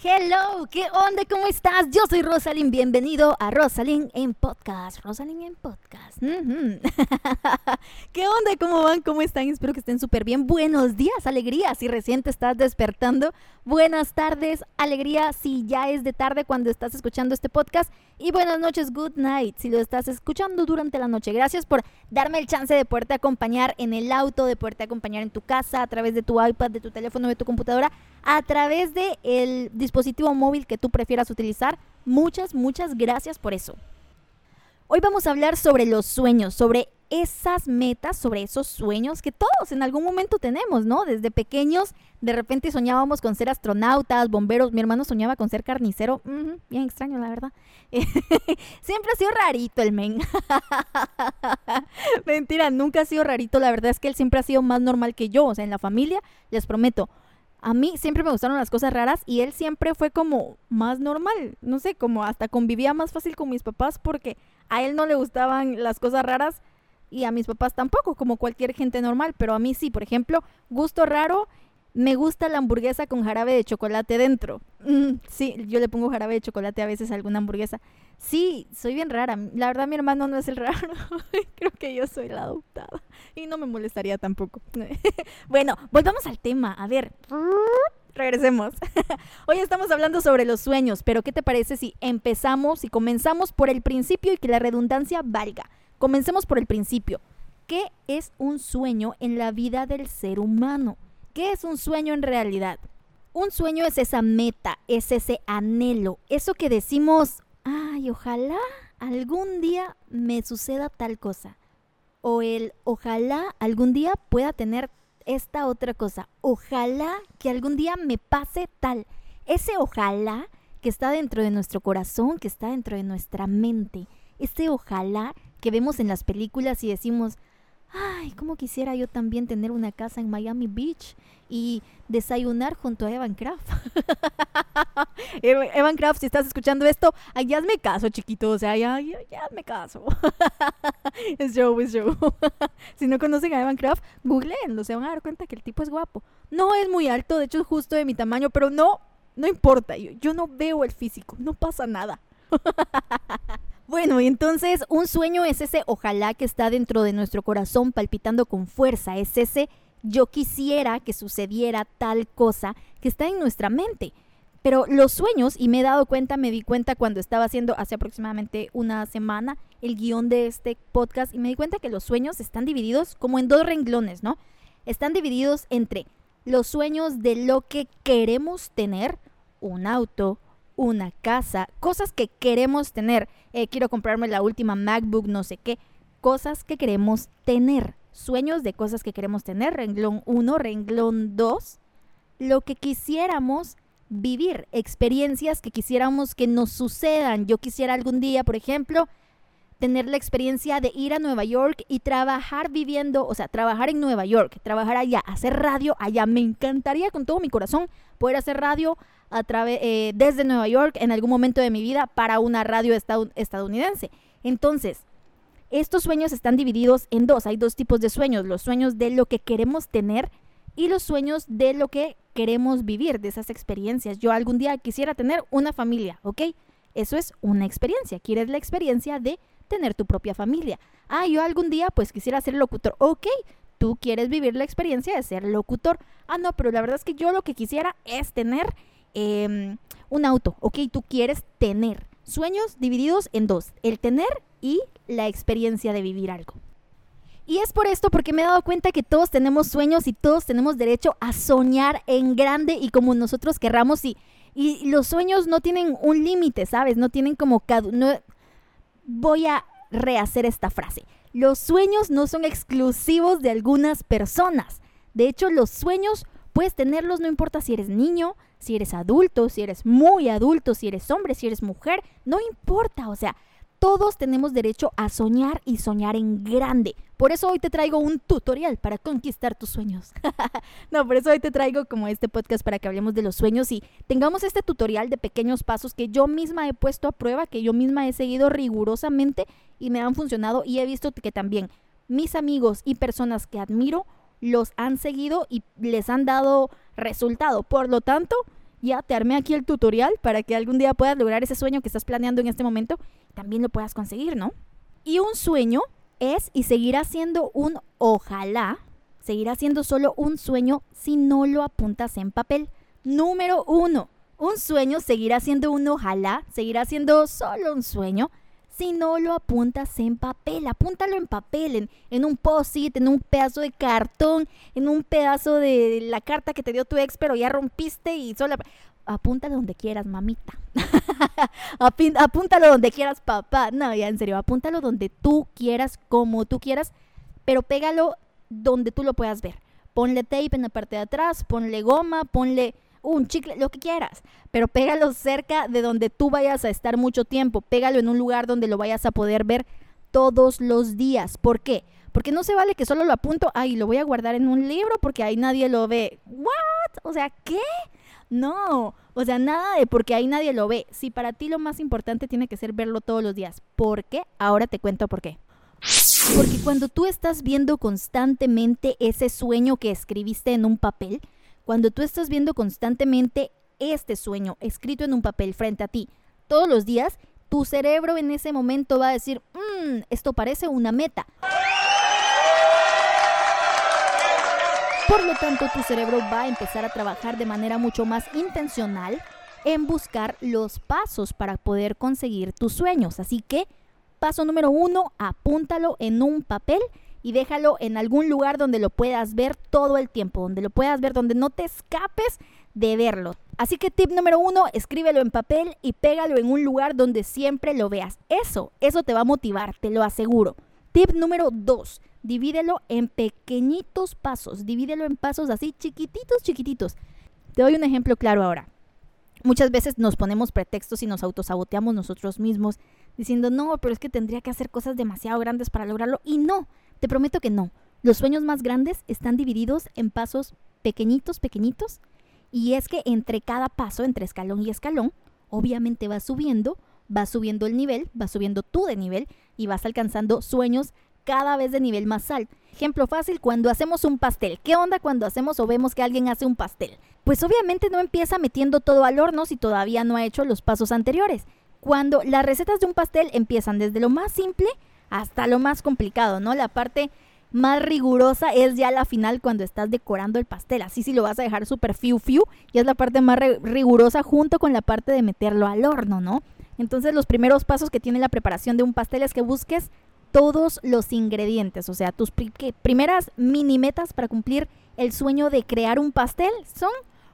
Hello, ¿qué onda? ¿Cómo estás? Yo soy Rosalind, bienvenido a Rosalind en Podcast. Rosalind en Podcast. ¿Qué onda? ¿Cómo van? ¿Cómo están? Espero que estén súper bien. Buenos días, alegría. Si recién te estás despertando, buenas tardes, alegría. Si ya es de tarde cuando estás escuchando este podcast. Y buenas noches, good night. Si lo estás escuchando durante la noche. Gracias por darme el chance de poderte acompañar en el auto, de poderte acompañar en tu casa, a través de tu iPad, de tu teléfono, de tu computadora, a través de el dispositivo móvil que tú prefieras utilizar. Muchas, muchas gracias por eso. Hoy vamos a hablar sobre los sueños, sobre esas metas, sobre esos sueños que todos en algún momento tenemos, ¿no? Desde pequeños, de repente soñábamos con ser astronautas, bomberos, mi hermano soñaba con ser carnicero, bien extraño la verdad. Siempre ha sido rarito el men. Mentira, nunca ha sido rarito, la verdad es que él siempre ha sido más normal que yo, o sea, en la familia, les prometo, a mí siempre me gustaron las cosas raras y él siempre fue como más normal, no sé, como hasta convivía más fácil con mis papás porque a él no le gustaban las cosas raras y a mis papás tampoco, como cualquier gente normal, pero a mí sí, por ejemplo, gusto raro, me gusta la hamburguesa con jarabe de chocolate dentro. Mm, sí, yo le pongo jarabe de chocolate a veces a alguna hamburguesa. Sí, soy bien rara. La verdad mi hermano no es el raro. Creo que yo soy la adoptada. Y no me molestaría tampoco. bueno, volvamos al tema. A ver, regresemos. Hoy estamos hablando sobre los sueños, pero ¿qué te parece si empezamos y comenzamos por el principio y que la redundancia valga? Comencemos por el principio. ¿Qué es un sueño en la vida del ser humano? ¿Qué es un sueño en realidad? Un sueño es esa meta, es ese anhelo, eso que decimos, ay, ojalá algún día me suceda tal cosa. O el ojalá algún día pueda tener esta otra cosa. Ojalá que algún día me pase tal. Ese ojalá que está dentro de nuestro corazón, que está dentro de nuestra mente. Ese ojalá que vemos en las películas y decimos, ay, cómo quisiera yo también tener una casa en Miami Beach y desayunar junto a Evan Craft. Evan Craft, si estás escuchando esto, ya me caso, chiquito, o sea, ya, ya, caso. es show, es show. si no conocen a Evan Craft, googleenlo, se van a dar cuenta que el tipo es guapo. No es muy alto, de hecho es justo de mi tamaño, pero no, no importa, yo, yo no veo el físico, no pasa nada. Bueno, entonces un sueño es ese ojalá que está dentro de nuestro corazón palpitando con fuerza, es ese yo quisiera que sucediera tal cosa que está en nuestra mente. Pero los sueños, y me he dado cuenta, me di cuenta cuando estaba haciendo hace aproximadamente una semana el guion de este podcast, y me di cuenta que los sueños están divididos como en dos renglones, ¿no? Están divididos entre los sueños de lo que queremos tener, un auto, una casa, cosas que queremos tener. Eh, quiero comprarme la última MacBook, no sé qué. Cosas que queremos tener. Sueños de cosas que queremos tener. Renglón 1, renglón 2. Lo que quisiéramos vivir. Experiencias que quisiéramos que nos sucedan. Yo quisiera algún día, por ejemplo, tener la experiencia de ir a Nueva York y trabajar viviendo, o sea, trabajar en Nueva York, trabajar allá, hacer radio allá. Me encantaría con todo mi corazón poder hacer radio a través, eh, desde Nueva York en algún momento de mi vida para una radio estadounidense. Entonces, estos sueños están divididos en dos. Hay dos tipos de sueños. Los sueños de lo que queremos tener y los sueños de lo que queremos vivir, de esas experiencias. Yo algún día quisiera tener una familia, ¿ok? Eso es una experiencia. Quieres la experiencia de tener tu propia familia. Ah, yo algún día pues quisiera ser locutor. Ok, tú quieres vivir la experiencia de ser locutor. Ah, no, pero la verdad es que yo lo que quisiera es tener Em, un auto, ¿ok? Tú quieres tener. Sueños divididos en dos, el tener y la experiencia de vivir algo. Y es por esto porque me he dado cuenta que todos tenemos sueños y todos tenemos derecho a soñar en grande y como nosotros querramos y, y los sueños no tienen un límite, ¿sabes? No tienen como... No, voy a rehacer esta frase. Los sueños no son exclusivos de algunas personas. De hecho, los sueños puedes tenerlos no importa si eres niño, si eres adulto, si eres muy adulto, si eres hombre, si eres mujer, no importa, o sea, todos tenemos derecho a soñar y soñar en grande. Por eso hoy te traigo un tutorial para conquistar tus sueños. no, por eso hoy te traigo como este podcast para que hablemos de los sueños y tengamos este tutorial de pequeños pasos que yo misma he puesto a prueba, que yo misma he seguido rigurosamente y me han funcionado y he visto que también mis amigos y personas que admiro los han seguido y les han dado resultado. Por lo tanto, Ya te armé aquí el tutorial para que algún día puedas lograr ese sueño que estás planeando en este momento, también lo puedas conseguir, ¿no? Y un sueño es y seguirá siendo un ojalá, seguirá siendo solo un sueño si no lo apuntas en papel. Número uno, un sueño seguirá siendo un ojalá, seguirá siendo solo un sueño si no lo apuntas en papel. Apúntalo en papel, en, en un post-it, en un pedazo de cartón, en un pedazo de la carta que te dio tu ex, pero ya rompiste y solo... Apúntalo donde quieras, mamita. apúntalo donde quieras, papá. No, ya en serio, apúntalo donde tú quieras, como tú quieras, pero pégalo donde tú lo puedas ver. Ponle tape en la parte de atrás, ponle goma, ponle un chicle, lo que quieras, pero pégalo cerca de donde tú vayas a estar mucho tiempo, pégalo en un lugar donde lo vayas a poder ver todos los días. ¿Por qué? Porque no se vale que solo lo apunto, ay, lo voy a guardar en un libro porque ahí nadie lo ve. ¿What? O sea, ¿qué? No, o sea, nada de porque ahí nadie lo ve. Si para ti lo más importante tiene que ser verlo todos los días. ¿Por qué? Ahora te cuento por qué. Porque cuando tú estás viendo constantemente ese sueño que escribiste en un papel, cuando tú estás viendo constantemente este sueño escrito en un papel frente a ti todos los días, tu cerebro en ese momento va a decir, mmm, esto parece una meta. Por lo tanto, tu cerebro va a empezar a trabajar de manera mucho más intencional en buscar los pasos para poder conseguir tus sueños. Así que, paso número uno, apúntalo en un papel y déjalo en algún lugar donde lo puedas ver todo el tiempo, donde lo puedas ver, donde no te escapes de verlo. Así que tip número uno, escríbelo en papel y pégalo en un lugar donde siempre lo veas. Eso, eso te va a motivar, te lo aseguro. Tip número dos, divídelo en pequeñitos pasos, divídelo en pasos así chiquititos, chiquititos. Te doy un ejemplo claro ahora. Muchas veces nos ponemos pretextos y nos autosaboteamos nosotros mismos diciendo, no, pero es que tendría que hacer cosas demasiado grandes para lograrlo. Y no, te prometo que no. Los sueños más grandes están divididos en pasos pequeñitos, pequeñitos. Y es que entre cada paso, entre escalón y escalón, obviamente vas subiendo, vas subiendo el nivel, vas subiendo tú de nivel y vas alcanzando sueños cada vez de nivel más alto. Ejemplo fácil, cuando hacemos un pastel. ¿Qué onda cuando hacemos o vemos que alguien hace un pastel? Pues obviamente no empieza metiendo todo al horno si todavía no ha hecho los pasos anteriores. Cuando las recetas de un pastel empiezan desde lo más simple hasta lo más complicado, ¿no? La parte más rigurosa es ya la final cuando estás decorando el pastel. Así si lo vas a dejar súper fiu fiu, y es la parte más rigurosa junto con la parte de meterlo al horno, ¿no? Entonces los primeros pasos que tiene la preparación de un pastel es que busques todos los ingredientes, o sea, tus primeras mini metas para cumplir el sueño de crear un pastel son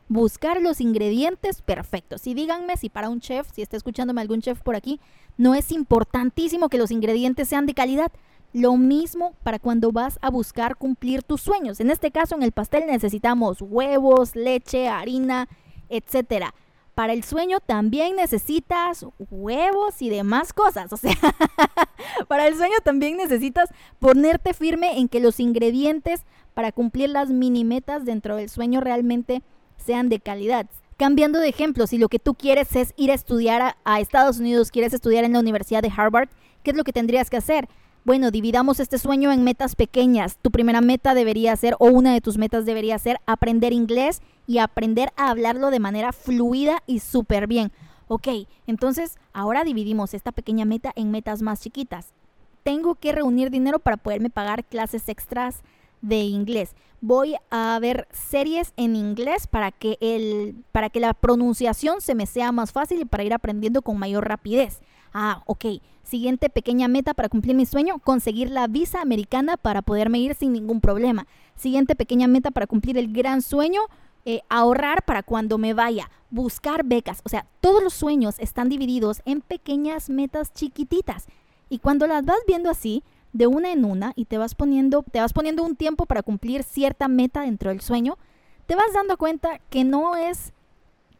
buscar los ingredientes perfectos. Y díganme si para un chef, si está escuchándome algún chef por aquí, no es importantísimo que los ingredientes sean de calidad. Lo mismo para cuando vas a buscar cumplir tus sueños. En este caso, en el pastel necesitamos huevos, leche, harina, etcétera. Para el sueño también necesitas huevos y demás cosas. O sea, para el sueño también necesitas ponerte firme en que los ingredientes para cumplir las mini metas dentro del sueño realmente sean de calidad. Cambiando de ejemplo, si lo que tú quieres es ir a estudiar a, Estados Unidos, quieres estudiar en la Universidad de Harvard, ¿qué es lo que tendrías que hacer? Bueno, dividamos este sueño en metas pequeñas. Tu primera meta debería ser, o una de tus metas debería ser, aprender inglés y aprender a hablarlo de manera fluida y súper bien. Ok, entonces ahora dividimos esta pequeña meta en metas más chiquitas. Tengo que reunir dinero para poderme pagar clases extras de inglés. Voy a ver series en inglés para que, el, para que la pronunciación se me sea más fácil y para ir aprendiendo con mayor rapidez. Ah, ok. Siguiente pequeña meta para cumplir mi sueño, conseguir la visa americana para poderme ir sin ningún problema. Siguiente pequeña meta para cumplir el gran sueño, eh, ahorrar para cuando me vaya, buscar becas. O sea, todos los sueños están divididos en pequeñas metas chiquititas. Y cuando las vas viendo así, de una en una y te vas poniendo, te vas poniendo un tiempo para cumplir cierta meta dentro del sueño, te vas dando cuenta que no es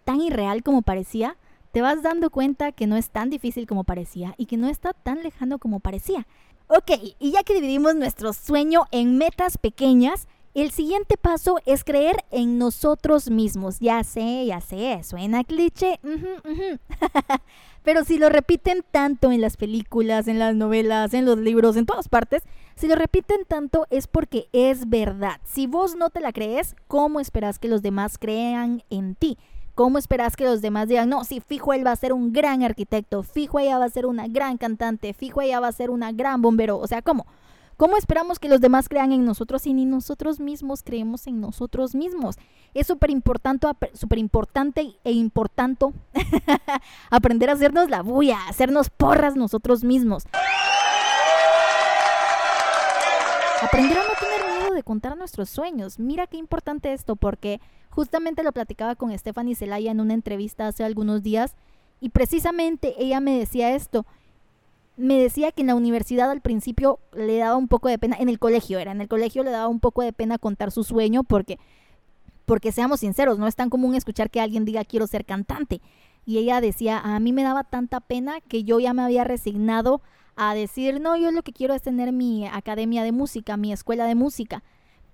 tan irreal como parecía, te vas dando cuenta que no es tan difícil como parecía y que no está tan lejano como parecía. Ok, y ya que dividimos nuestro sueño en metas pequeñas, el siguiente paso es creer en nosotros mismos. Ya sé, ya sé, suena cliché. Pero si lo repiten tanto en las películas, en las novelas, en los libros, en todas partes, si lo repiten tanto es porque es verdad. Si vos no te la crees, ¿cómo esperas que los demás crean en ti? ¿Cómo esperas que los demás digan, no, si fijo él va a ser un gran arquitecto, fijo ella va a ser una gran cantante, fijo ella va a ser una gran bombero? O sea, ¿cómo? ¿Cómo esperamos que los demás crean en nosotros si ni nosotros mismos creemos en nosotros mismos? Es súper importante, importante e importante aprender a hacernos la bulla, hacernos porras nosotros mismos. Aprender a no tener miedo de contar nuestros sueños. Mira qué importante esto, porque justamente lo platicaba con Stephanie Zelaya en una entrevista hace algunos días y precisamente ella me decía esto. Me decía que en la universidad al principio le daba un poco de pena, en el colegio era, en el colegio le daba un poco de pena contar su sueño porque, porque seamos sinceros, no es tan común escuchar que alguien diga quiero ser cantante. Y ella decía, a mí me daba tanta pena que yo ya me había resignado a decir, no, yo lo que quiero es tener mi academia de música, mi escuela de música.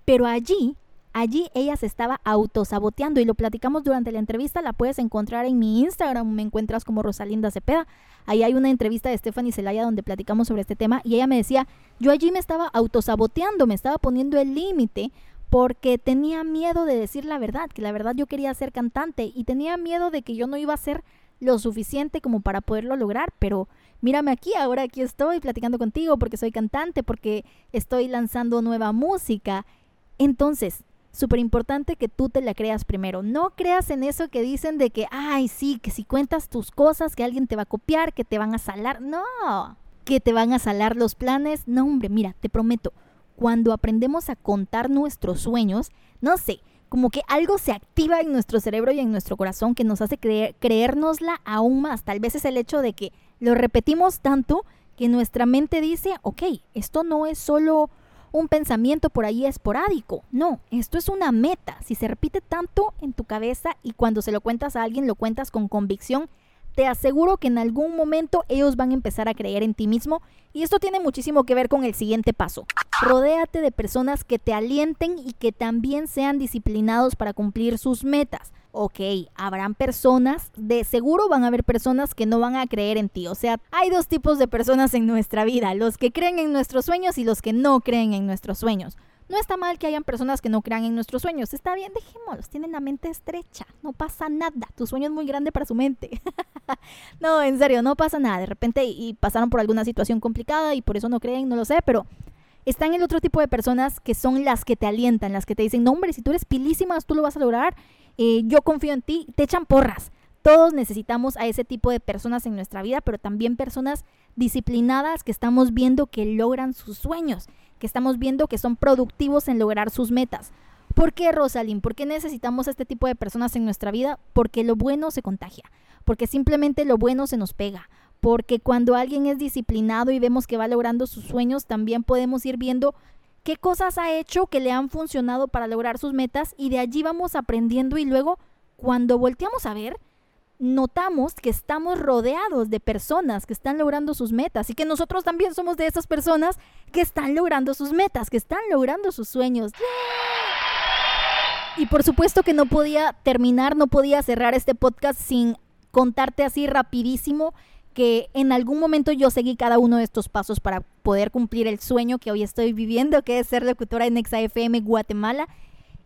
Pero allí, allí ella se estaba autosaboteando y lo platicamos durante la entrevista, la puedes encontrar en mi Instagram, me encuentras como Rosalinda Cepeda. Ahí hay una entrevista de Stephanie Celaya donde platicamos sobre este tema y ella me decía, yo allí me estaba autosaboteando, me estaba poniendo el límite porque tenía miedo de decir la verdad, que la verdad yo quería ser cantante y tenía miedo de que yo no iba a ser lo suficiente como para poderlo lograr, pero mírame aquí, ahora aquí estoy platicando contigo porque soy cantante, porque estoy lanzando nueva música. Entonces, súper importante que tú te la creas primero. No creas en eso que dicen de que, ay, sí, que si cuentas tus cosas, que alguien te va a copiar, que te van a salar. No, que te van a salar los planes. No, hombre, mira, te prometo, cuando aprendemos a contar nuestros sueños, no sé, como que algo se activa en nuestro cerebro y en nuestro corazón que nos hace creer, creérnosla aún más. Tal vez es el hecho de que lo repetimos tanto que nuestra mente dice, ok, esto no es solo un pensamiento por ahí esporádico. No, esto es una meta. Si se repite tanto en tu cabeza y cuando se lo cuentas a alguien lo cuentas con convicción, te aseguro que en algún momento ellos van a empezar a creer en ti mismo y esto tiene muchísimo que ver con el siguiente paso. Rodéate de personas que te alienten y que también sean disciplinados para cumplir sus metas. Ok, habrán personas, de seguro van a haber personas que no van a creer en ti. O sea, hay dos tipos de personas en nuestra vida, los que creen en nuestros sueños y los que no creen en nuestros sueños. No está mal que hayan personas que no crean en nuestros sueños. Está bien, dejémoslos. Tienen la mente estrecha. No pasa nada. Tu sueño es muy grande para su mente. no, en serio, no pasa nada. De repente y pasaron por alguna situación complicada y por eso no creen, no lo sé, pero están el otro tipo de personas que son las que te alientan, las que te dicen, no hombre, si tú eres pilísima, tú lo vas a lograr, eh, yo confío en ti, te echan porras. Todos necesitamos a ese tipo de personas en nuestra vida, pero también personas disciplinadas que estamos viendo que logran sus sueños que estamos viendo que son productivos en lograr sus metas. ¿Por qué, Rosalind? ¿Por qué necesitamos este tipo de personas en nuestra vida? Porque lo bueno se contagia, porque simplemente lo bueno se nos pega, porque cuando alguien es disciplinado y vemos que va logrando sus sueños, también podemos ir viendo qué cosas ha hecho que le han funcionado para lograr sus metas y de allí vamos aprendiendo y luego cuando volteamos a ver, notamos que estamos rodeados de personas que están logrando sus metas y que nosotros también somos de esas personas que están logrando sus metas, que están logrando sus sueños. Y por supuesto que no podía terminar, no podía cerrar este podcast sin contarte así rapidísimo que en algún momento yo seguí cada uno de estos pasos para poder cumplir el sueño que hoy estoy viviendo, que es ser locutora en FM Guatemala.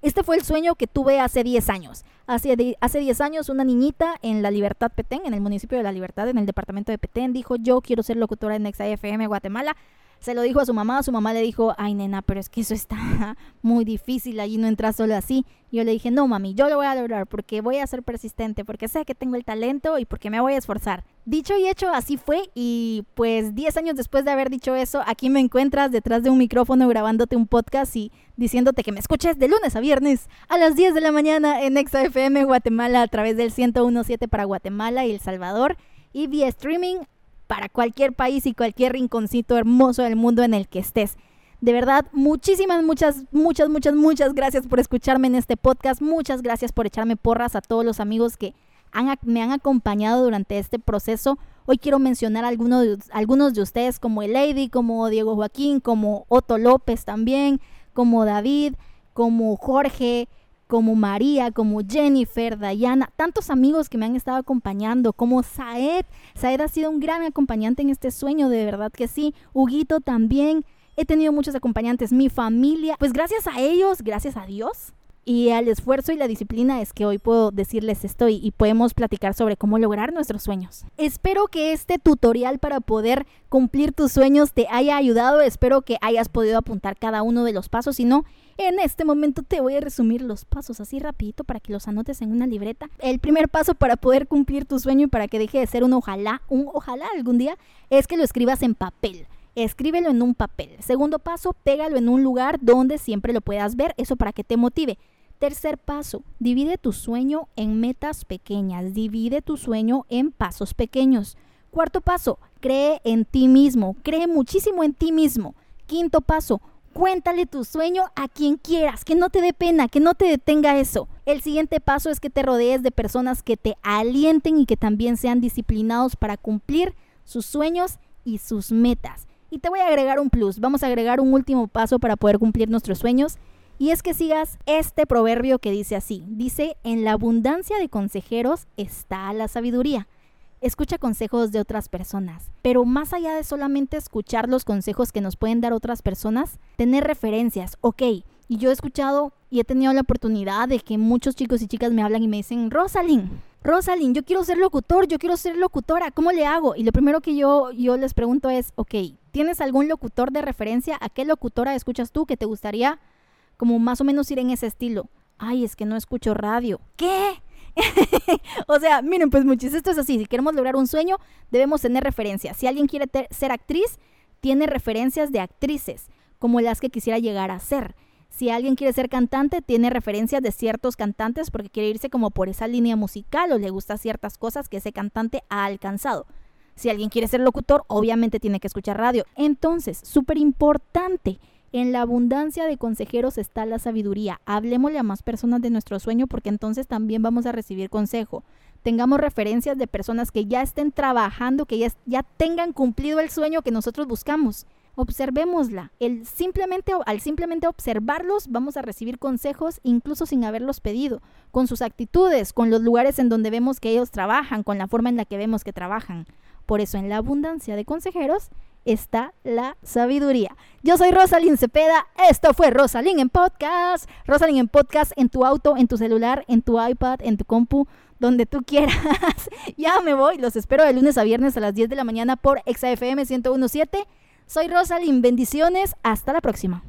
Este fue el sueño que tuve hace 10 años. Hace, hace 10 años una niñita en La Libertad Petén, en el municipio de La Libertad, en el departamento de Petén, dijo, yo quiero ser locutora en Nexa FM Guatemala. Se lo dijo a su mamá, su mamá le dijo, ay nena, pero es que eso está muy difícil, allí no entras solo así. Yo le dije, no mami, yo lo voy a lograr porque voy a ser persistente, porque sé que tengo el talento y porque me voy a esforzar. Dicho y hecho, así fue y pues 10 años después de haber dicho eso, aquí me encuentras detrás de un micrófono grabándote un podcast y diciéndote que me escuches de lunes a viernes a las 10 de la mañana en FM Guatemala a través del 1017 para Guatemala y El Salvador y vía streaming para cualquier país y cualquier rinconcito hermoso del mundo en el que estés. De verdad, muchísimas, muchas, muchas, muchas, muchas gracias por escucharme en este podcast. Muchas gracias por echarme porras a todos los amigos que me han acompañado durante este proceso. Hoy quiero mencionar algunos, algunos de ustedes como Lady, como Diego Joaquín, como Otto López también, como David, como Jorge, como María, como Jennifer, Dayana, tantos amigos que me han estado acompañando, como Saed. Saed ha sido un gran acompañante en este sueño, de verdad que sí. Huguito también. He tenido muchos acompañantes, mi familia. Pues gracias a ellos, gracias a Dios, Y al esfuerzo y la disciplina es que hoy puedo decirles esto y, podemos platicar sobre cómo lograr nuestros sueños. Espero que este tutorial para poder cumplir tus sueños te haya ayudado. Espero que hayas podido apuntar cada uno de los pasos. Si no, en este momento te voy a resumir los pasos así rapidito para que los anotes en una libreta. El primer paso para poder cumplir tu sueño y para que deje de ser un ojalá, un ojalá algún día, es que lo escribas en papel. Escríbelo en un papel. Segundo paso, pégalo en un lugar donde siempre lo puedas ver, eso para que te motive. Tercer paso, divide tu sueño en metas pequeñas, divide tu sueño en pasos pequeños. Cuarto paso, cree en ti mismo, cree muchísimo en ti mismo. Quinto paso, cuéntale tu sueño a quien quieras, que no te dé pena, que no te detenga eso. El siguiente paso es que te rodees de personas que te alienten y que también sean disciplinados para cumplir sus sueños y sus metas. Y te voy a agregar un plus, vamos a agregar un último paso para poder cumplir nuestros sueños. Y es que sigas este proverbio que dice así, dice, en la abundancia de consejeros está la sabiduría. Escucha consejos de otras personas, pero más allá de solamente escuchar los consejos que nos pueden dar otras personas, tener referencias, ok. Y yo he escuchado y he tenido la oportunidad de que muchos chicos y chicas me hablan y me dicen, Rosalind, Rosalind, yo quiero ser locutor, yo quiero ser locutora, ¿cómo le hago? Y lo primero que yo, yo les pregunto es, ok, ¿tienes algún locutor de referencia? ¿A qué locutora escuchas tú que te gustaría como más o menos ir en ese estilo? Ay, es que no escucho radio. ¿Qué? o sea, miren, pues muchis, esto es así. Si queremos lograr un sueño, debemos tener referencias. Si alguien quiere ser actriz, tiene referencias de actrices, como las que quisiera llegar a ser. Si alguien quiere ser cantante, tiene referencias de ciertos cantantes porque quiere irse como por esa línea musical o le gusta ciertas cosas que ese cantante ha alcanzado. Si alguien quiere ser locutor, obviamente tiene que escuchar radio. Entonces, súper importante, en la abundancia de consejeros está la sabiduría. Hablemosle a más personas de nuestro sueño porque entonces también vamos a recibir consejo. Tengamos referencias de personas que ya estén trabajando, que ya, ya tengan cumplido el sueño que nosotros buscamos observémosla. El simplemente, al simplemente observarlos vamos a recibir consejos incluso sin haberlos pedido, con sus actitudes, con los lugares en donde vemos que ellos trabajan, con la forma en la que vemos que trabajan. Por eso en la abundancia de consejeros está la sabiduría. Yo soy Rosalind Cepeda, esto fue Rosalind en podcast, Rosalind en podcast en tu auto, en tu celular, en tu iPad, en tu compu, donde tú quieras. ya me voy, los espero de lunes a viernes a las 10 de la mañana por XAFM 1017 soy Rosalind, bendiciones, hasta la próxima.